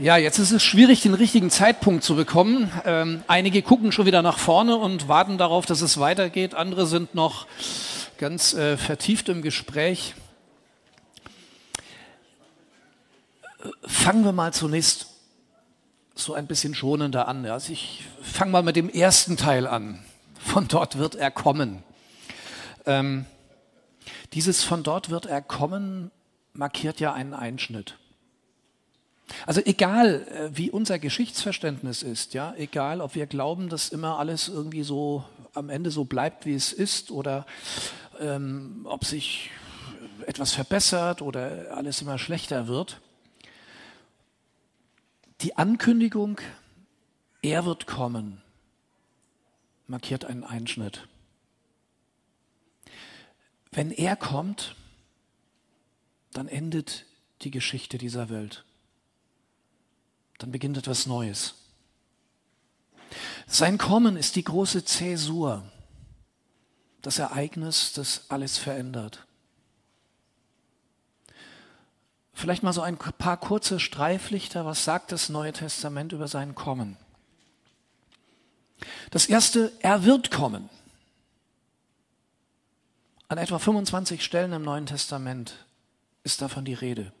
Ja, jetzt ist es schwierig, den richtigen Zeitpunkt zu bekommen. Ähm, einige gucken schon wieder nach vorne und warten darauf, dass es weitergeht. Andere sind noch ganz äh, vertieft im Gespräch. Fangen wir mal zunächst so ein bisschen schonender an. Also ich fange mal mit dem ersten Teil an. Von dort wird er kommen. Ähm, dieses von dort wird er kommen markiert ja einen Einschnitt. Also egal, äh, wie unser Geschichtsverständnis ist, ja, egal, ob wir glauben, dass immer alles irgendwie so am Ende so bleibt, wie es ist, oder ähm, ob sich etwas verbessert oder alles immer schlechter wird. Die Ankündigung, er wird kommen, markiert einen Einschnitt. Wenn er kommt, dann endet die Geschichte dieser Welt dann beginnt etwas Neues. Sein Kommen ist die große Zäsur, das Ereignis, das alles verändert. Vielleicht mal so ein paar kurze Streiflichter. Was sagt das Neue Testament über sein Kommen? Das erste, er wird kommen. An etwa 25 Stellen im Neuen Testament ist davon die Rede.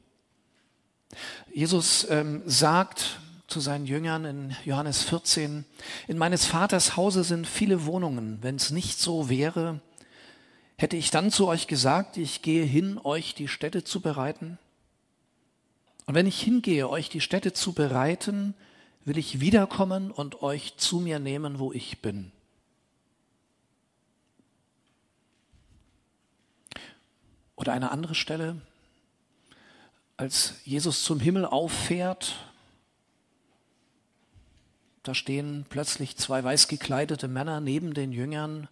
Jesus ähm, sagt zu seinen Jüngern in Johannes 14, in meines Vaters Hause sind viele Wohnungen. Wenn es nicht so wäre, hätte ich dann zu euch gesagt, ich gehe hin, euch die Städte zu bereiten? Und wenn ich hingehe, euch die Städte zu bereiten, will ich wiederkommen und euch zu mir nehmen, wo ich bin. Oder eine andere Stelle, als Jesus zum Himmel auffährt, da stehen plötzlich zwei weiß gekleidete Männer neben den Jüngern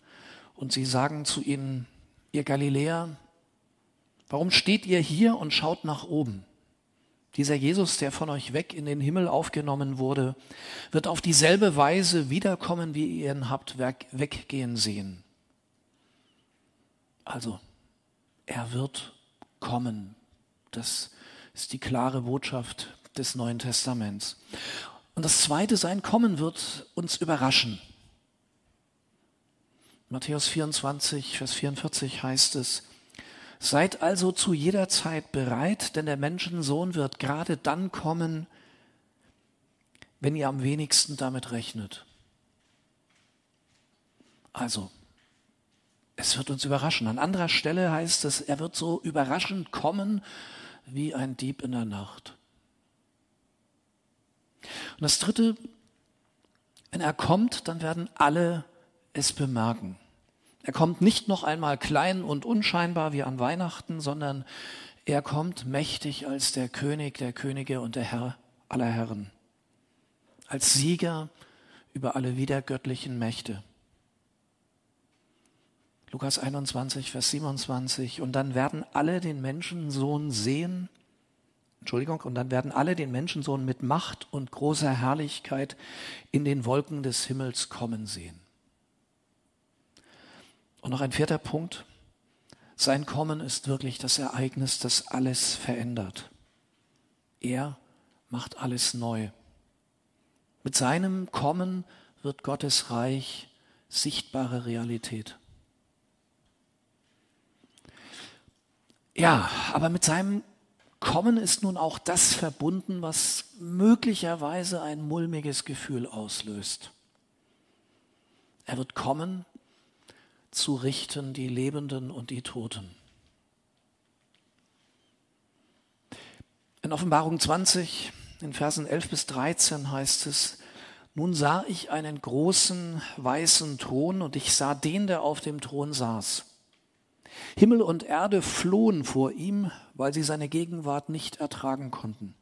und sie sagen zu ihnen, ihr Galiläer, warum steht ihr hier und schaut nach oben? Dieser Jesus, der von euch weg in den Himmel aufgenommen wurde, wird auf dieselbe Weise wiederkommen, wie ihr ihn habt weggehen sehen. Also, er wird kommen. Das ist die klare Botschaft des Neuen Testaments. Und das Zweite, sein Kommen wird uns überraschen. Matthäus 24, Vers 44 heißt es, Seid also zu jeder Zeit bereit, denn der Menschensohn wird gerade dann kommen, wenn ihr am wenigsten damit rechnet. Also, es wird uns überraschen. An anderer Stelle heißt es, er wird so überraschend kommen, wie ein Dieb in der Nacht. Und das Dritte, wenn er kommt, dann werden alle es bemerken. Er kommt nicht noch einmal klein und unscheinbar wie an Weihnachten, sondern er kommt mächtig als der König der Könige und der Herr aller Herren, als Sieger über alle wiedergöttlichen Mächte. Lukas 21, Vers 27. Und dann werden alle den Menschensohn sehen, Entschuldigung, und dann werden alle den Menschensohn mit Macht und großer Herrlichkeit in den Wolken des Himmels kommen sehen. Und noch ein vierter Punkt. Sein Kommen ist wirklich das Ereignis, das alles verändert. Er macht alles neu. Mit seinem Kommen wird Gottes Reich sichtbare Realität. Ja, aber mit seinem Kommen ist nun auch das verbunden, was möglicherweise ein mulmiges Gefühl auslöst. Er wird kommen, zu richten die Lebenden und die Toten. In Offenbarung 20, in Versen 11 bis 13 heißt es, nun sah ich einen großen weißen Thron und ich sah den, der auf dem Thron saß. Himmel und Erde flohen vor ihm, weil sie seine Gegenwart nicht ertragen konnten.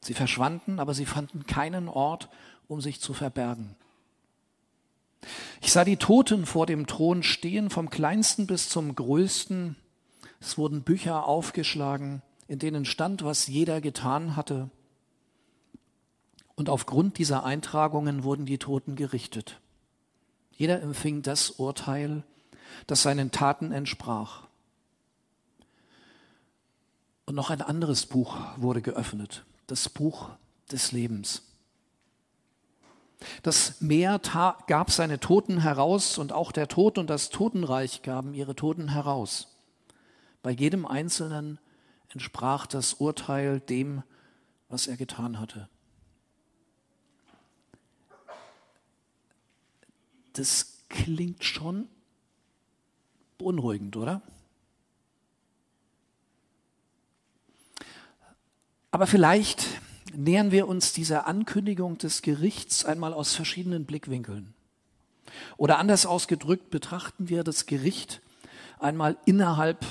Sie verschwanden, aber sie fanden keinen Ort, um sich zu verbergen. Ich sah die Toten vor dem Thron stehen, vom kleinsten bis zum größten. Es wurden Bücher aufgeschlagen, in denen stand, was jeder getan hatte. Und aufgrund dieser Eintragungen wurden die Toten gerichtet. Jeder empfing das Urteil, das seinen Taten entsprach. Und noch ein anderes Buch wurde geöffnet, das Buch des Lebens. Das Meer gab seine Toten heraus und auch der Tod und das Totenreich gaben ihre Toten heraus. Bei jedem Einzelnen entsprach das Urteil dem, was er getan hatte. Das klingt schon beunruhigend, oder? Aber vielleicht nähern wir uns dieser Ankündigung des Gerichts einmal aus verschiedenen Blickwinkeln. Oder anders ausgedrückt betrachten wir das Gericht einmal innerhalb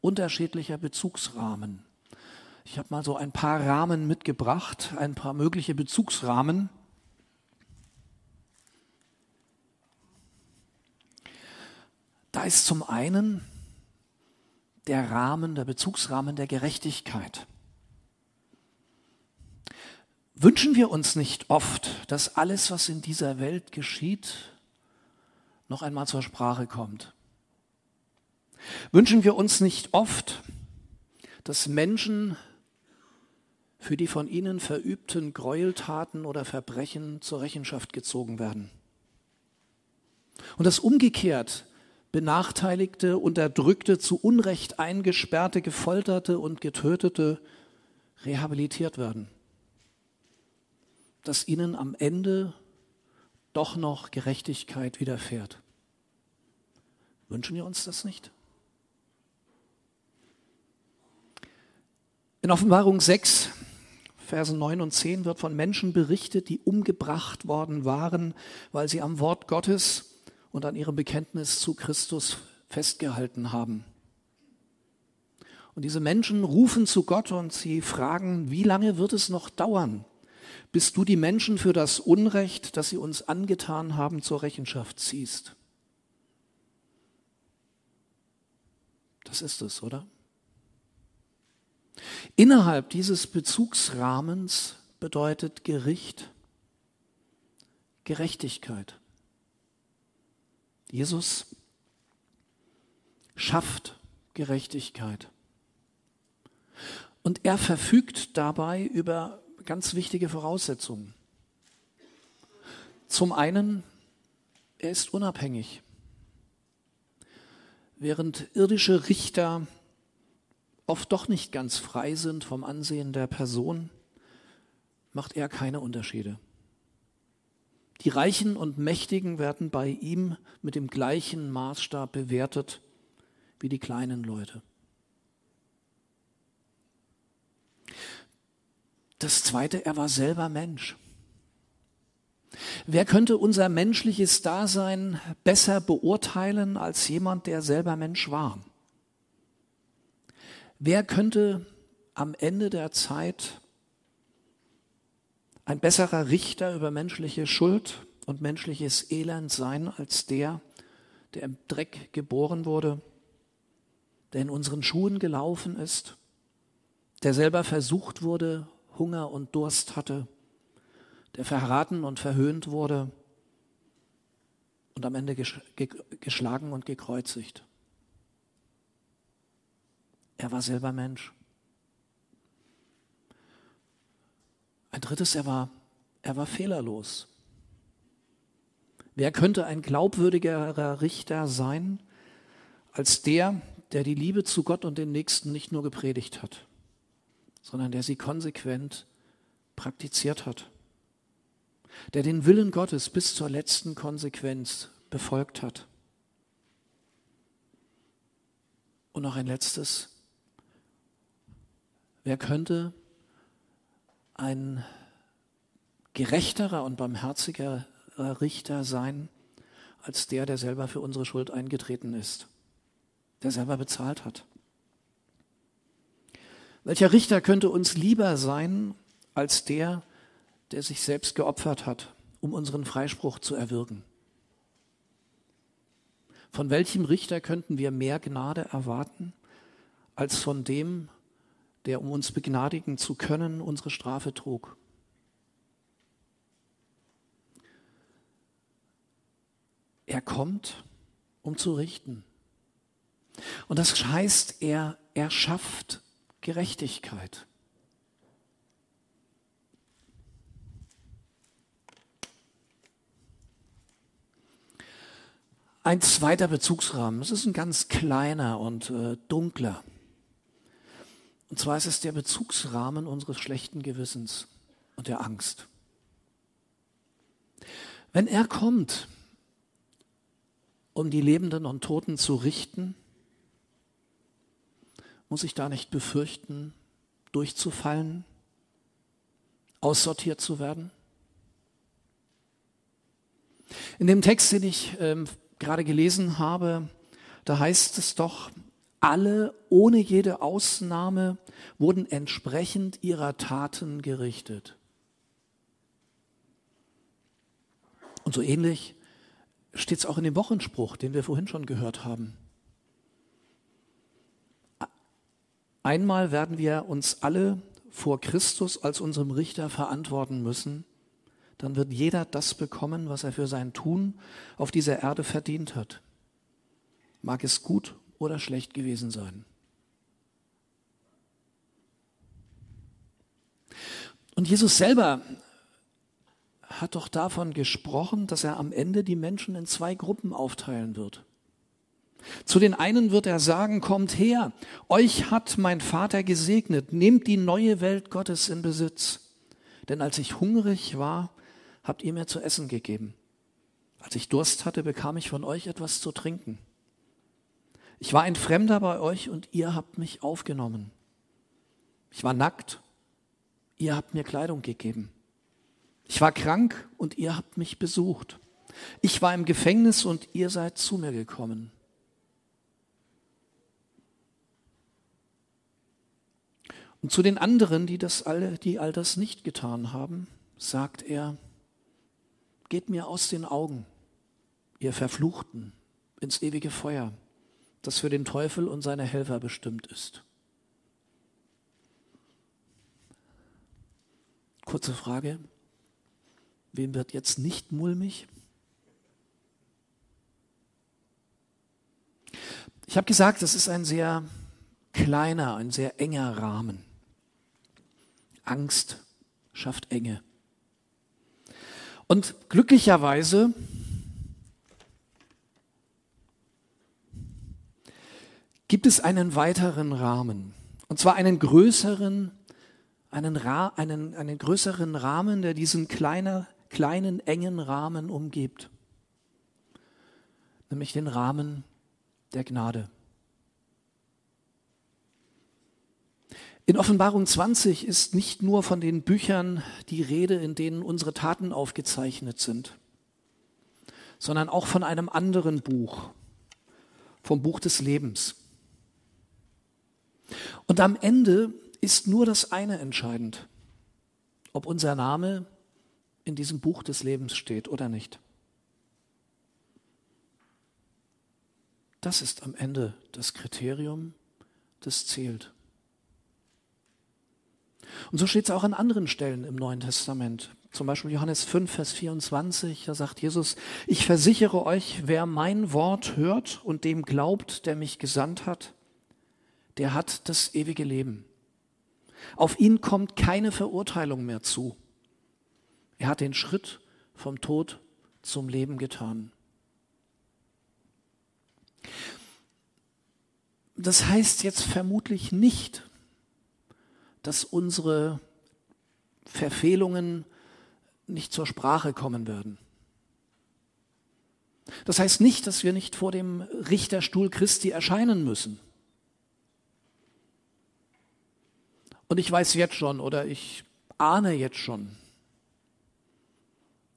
unterschiedlicher Bezugsrahmen. Ich habe mal so ein paar Rahmen mitgebracht, ein paar mögliche Bezugsrahmen. Da ist zum einen der Rahmen, der Bezugsrahmen der Gerechtigkeit. Wünschen wir uns nicht oft, dass alles, was in dieser Welt geschieht, noch einmal zur Sprache kommt? Wünschen wir uns nicht oft, dass Menschen für die von ihnen verübten Gräueltaten oder Verbrechen zur Rechenschaft gezogen werden? Und dass umgekehrt Benachteiligte, Unterdrückte, zu Unrecht eingesperrte, gefolterte und getötete rehabilitiert werden? dass ihnen am Ende doch noch Gerechtigkeit widerfährt. Wünschen wir uns das nicht? In Offenbarung 6, Versen 9 und 10 wird von Menschen berichtet, die umgebracht worden waren, weil sie am Wort Gottes und an ihrem Bekenntnis zu Christus festgehalten haben. Und diese Menschen rufen zu Gott und sie fragen, wie lange wird es noch dauern, bis du die Menschen für das Unrecht, das sie uns angetan haben, zur Rechenschaft ziehst. Das ist es, oder? Innerhalb dieses Bezugsrahmens bedeutet Gericht Gerechtigkeit. Jesus schafft Gerechtigkeit. Und er verfügt dabei über ganz wichtige Voraussetzungen. Zum einen, er ist unabhängig. Während irdische Richter oft doch nicht ganz frei sind vom Ansehen der Person, macht er keine Unterschiede. Die Reichen und Mächtigen werden bei ihm mit dem gleichen Maßstab bewertet wie die kleinen Leute. Das Zweite, er war selber Mensch. Wer könnte unser menschliches Dasein besser beurteilen als jemand, der selber Mensch war? Wer könnte am Ende der Zeit ein besserer Richter über menschliche Schuld und menschliches Elend sein als der, der im Dreck geboren wurde, der in unseren Schuhen gelaufen ist, der selber versucht wurde, Hunger und Durst hatte, der verraten und verhöhnt wurde und am Ende geschlagen und gekreuzigt. Er war selber Mensch. Ein drittes, er war, er war fehlerlos. Wer könnte ein glaubwürdigerer Richter sein als der, der die Liebe zu Gott und den Nächsten nicht nur gepredigt hat? sondern der sie konsequent praktiziert hat, der den Willen Gottes bis zur letzten Konsequenz befolgt hat. Und noch ein letztes. Wer könnte ein gerechterer und barmherziger Richter sein als der, der selber für unsere Schuld eingetreten ist, der selber bezahlt hat? Welcher Richter könnte uns lieber sein als der, der sich selbst geopfert hat, um unseren Freispruch zu erwirken? Von welchem Richter könnten wir mehr Gnade erwarten als von dem, der, um uns begnadigen zu können, unsere Strafe trug. Er kommt, um zu richten. Und das heißt, er erschafft Gerechtigkeit. Ein zweiter Bezugsrahmen, das ist ein ganz kleiner und äh, dunkler. Und zwar ist es der Bezugsrahmen unseres schlechten Gewissens und der Angst. Wenn er kommt, um die Lebenden und Toten zu richten, muss ich da nicht befürchten, durchzufallen, aussortiert zu werden? In dem Text, den ich ähm, gerade gelesen habe, da heißt es doch, alle ohne jede Ausnahme wurden entsprechend ihrer Taten gerichtet. Und so ähnlich steht es auch in dem Wochenspruch, den wir vorhin schon gehört haben. Einmal werden wir uns alle vor Christus als unserem Richter verantworten müssen, dann wird jeder das bekommen, was er für sein Tun auf dieser Erde verdient hat. Mag es gut oder schlecht gewesen sein. Und Jesus selber hat doch davon gesprochen, dass er am Ende die Menschen in zwei Gruppen aufteilen wird. Zu den einen wird er sagen, kommt her, euch hat mein Vater gesegnet, nehmt die neue Welt Gottes in Besitz. Denn als ich hungrig war, habt ihr mir zu essen gegeben. Als ich Durst hatte, bekam ich von euch etwas zu trinken. Ich war ein Fremder bei euch und ihr habt mich aufgenommen. Ich war nackt, ihr habt mir Kleidung gegeben. Ich war krank und ihr habt mich besucht. Ich war im Gefängnis und ihr seid zu mir gekommen. Und zu den anderen, die das alle, die all das nicht getan haben, sagt er, geht mir aus den Augen, ihr Verfluchten, ins ewige Feuer, das für den Teufel und seine Helfer bestimmt ist. Kurze Frage, wem wird jetzt nicht mulmig? Ich habe gesagt, das ist ein sehr kleiner, ein sehr enger Rahmen. Angst schafft Enge. Und glücklicherweise gibt es einen weiteren Rahmen. Und zwar einen größeren, einen, einen, einen größeren Rahmen, der diesen kleiner, kleinen, engen Rahmen umgibt. Nämlich den Rahmen der Gnade. In Offenbarung 20 ist nicht nur von den Büchern die Rede, in denen unsere Taten aufgezeichnet sind, sondern auch von einem anderen Buch, vom Buch des Lebens. Und am Ende ist nur das eine entscheidend, ob unser Name in diesem Buch des Lebens steht oder nicht. Das ist am Ende das Kriterium, das zählt. Und so steht es auch an anderen Stellen im Neuen Testament. Zum Beispiel Johannes 5, Vers 24, da sagt Jesus, ich versichere euch, wer mein Wort hört und dem glaubt, der mich gesandt hat, der hat das ewige Leben. Auf ihn kommt keine Verurteilung mehr zu. Er hat den Schritt vom Tod zum Leben getan. Das heißt jetzt vermutlich nicht, dass unsere Verfehlungen nicht zur Sprache kommen werden. Das heißt nicht, dass wir nicht vor dem Richterstuhl Christi erscheinen müssen. Und ich weiß jetzt schon oder ich ahne jetzt schon,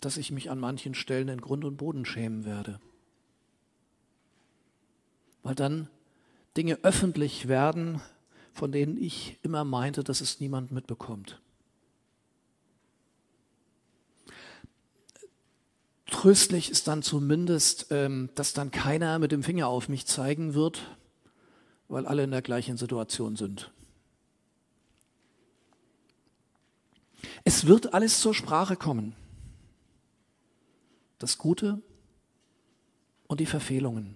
dass ich mich an manchen Stellen in Grund und Boden schämen werde. Weil dann Dinge öffentlich werden, von denen ich immer meinte, dass es niemand mitbekommt. Tröstlich ist dann zumindest, ähm, dass dann keiner mit dem Finger auf mich zeigen wird, weil alle in der gleichen Situation sind. Es wird alles zur Sprache kommen. Das Gute und die Verfehlungen.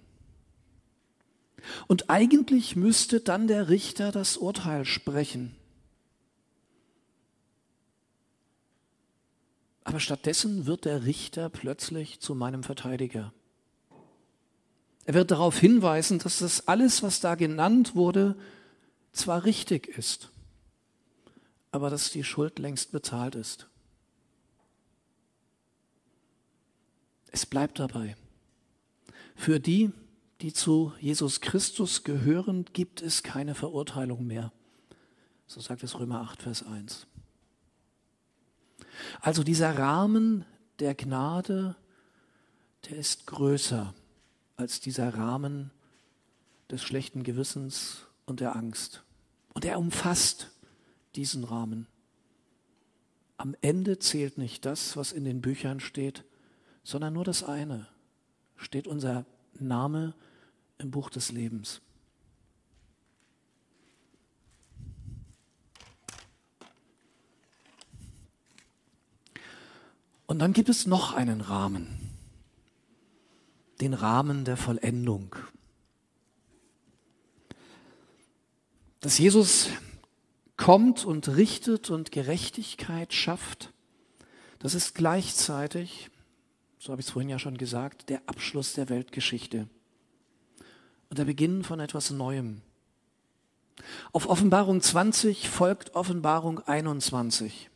Und eigentlich müsste dann der Richter das Urteil sprechen. Aber stattdessen wird der Richter plötzlich zu meinem Verteidiger. Er wird darauf hinweisen, dass das alles, was da genannt wurde, zwar richtig ist, aber dass die Schuld längst bezahlt ist. Es bleibt dabei. Für die, die zu Jesus Christus gehören, gibt es keine Verurteilung mehr. So sagt es Römer 8, Vers 1. Also dieser Rahmen der Gnade, der ist größer als dieser Rahmen des schlechten Gewissens und der Angst. Und er umfasst diesen Rahmen. Am Ende zählt nicht das, was in den Büchern steht, sondern nur das eine. Steht unser Name im Buch des Lebens. Und dann gibt es noch einen Rahmen, den Rahmen der Vollendung. Dass Jesus kommt und richtet und Gerechtigkeit schafft, das ist gleichzeitig, so habe ich es vorhin ja schon gesagt, der Abschluss der Weltgeschichte und der Beginn von etwas Neuem. Auf Offenbarung 20 folgt Offenbarung 21.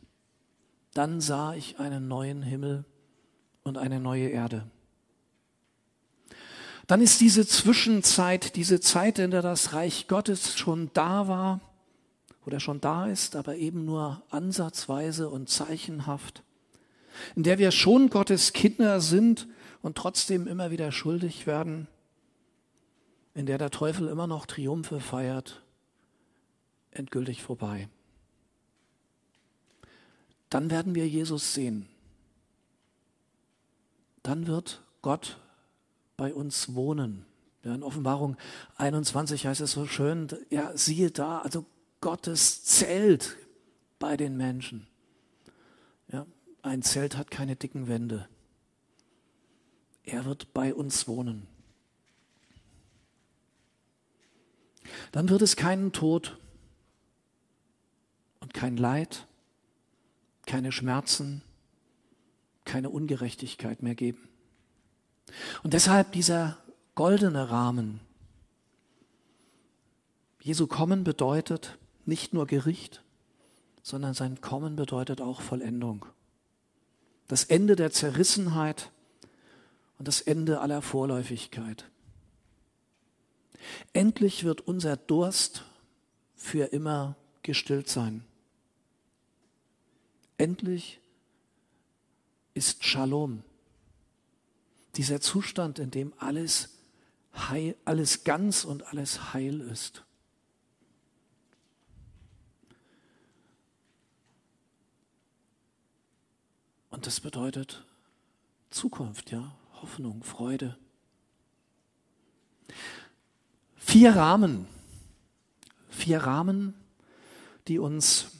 Dann sah ich einen neuen Himmel und eine neue Erde. Dann ist diese Zwischenzeit, diese Zeit, in der das Reich Gottes schon da war oder schon da ist, aber eben nur ansatzweise und zeichenhaft, in der wir schon Gottes Kinder sind und trotzdem immer wieder schuldig werden, in der der Teufel immer noch Triumphe feiert, endgültig vorbei dann werden wir Jesus sehen. Dann wird Gott bei uns wohnen. Ja, in Offenbarung 21 heißt es so schön, ja, siehe da, also Gottes Zelt bei den Menschen. Ja, ein Zelt hat keine dicken Wände. Er wird bei uns wohnen. Dann wird es keinen Tod und kein Leid keine Schmerzen, keine Ungerechtigkeit mehr geben. Und deshalb dieser goldene Rahmen. Jesu Kommen bedeutet nicht nur Gericht, sondern sein Kommen bedeutet auch Vollendung. Das Ende der Zerrissenheit und das Ende aller Vorläufigkeit. Endlich wird unser Durst für immer gestillt sein. Endlich ist Shalom. Dieser Zustand, in dem alles heil, alles ganz und alles heil ist. Und das bedeutet Zukunft, ja, Hoffnung, Freude. Vier Rahmen, vier Rahmen, die uns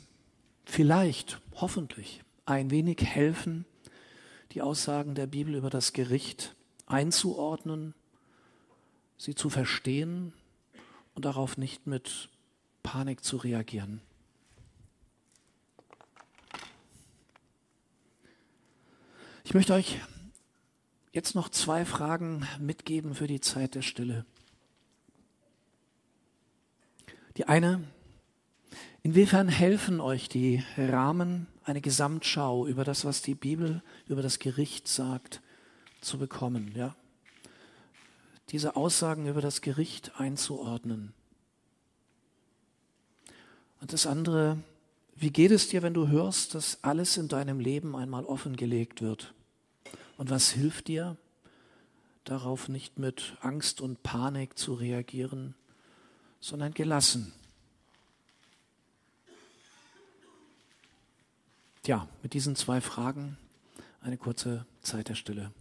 vielleicht hoffentlich ein wenig helfen, die Aussagen der Bibel über das Gericht einzuordnen, sie zu verstehen und darauf nicht mit Panik zu reagieren. Ich möchte euch jetzt noch zwei Fragen mitgeben für die Zeit der Stille. Die eine, Inwiefern helfen euch die Rahmen, eine Gesamtschau über das, was die Bibel über das Gericht sagt, zu bekommen? Ja? Diese Aussagen über das Gericht einzuordnen. Und das andere, wie geht es dir, wenn du hörst, dass alles in deinem Leben einmal offengelegt wird? Und was hilft dir, darauf nicht mit Angst und Panik zu reagieren, sondern gelassen? Ja, mit diesen zwei Fragen eine kurze Zeit der Stille.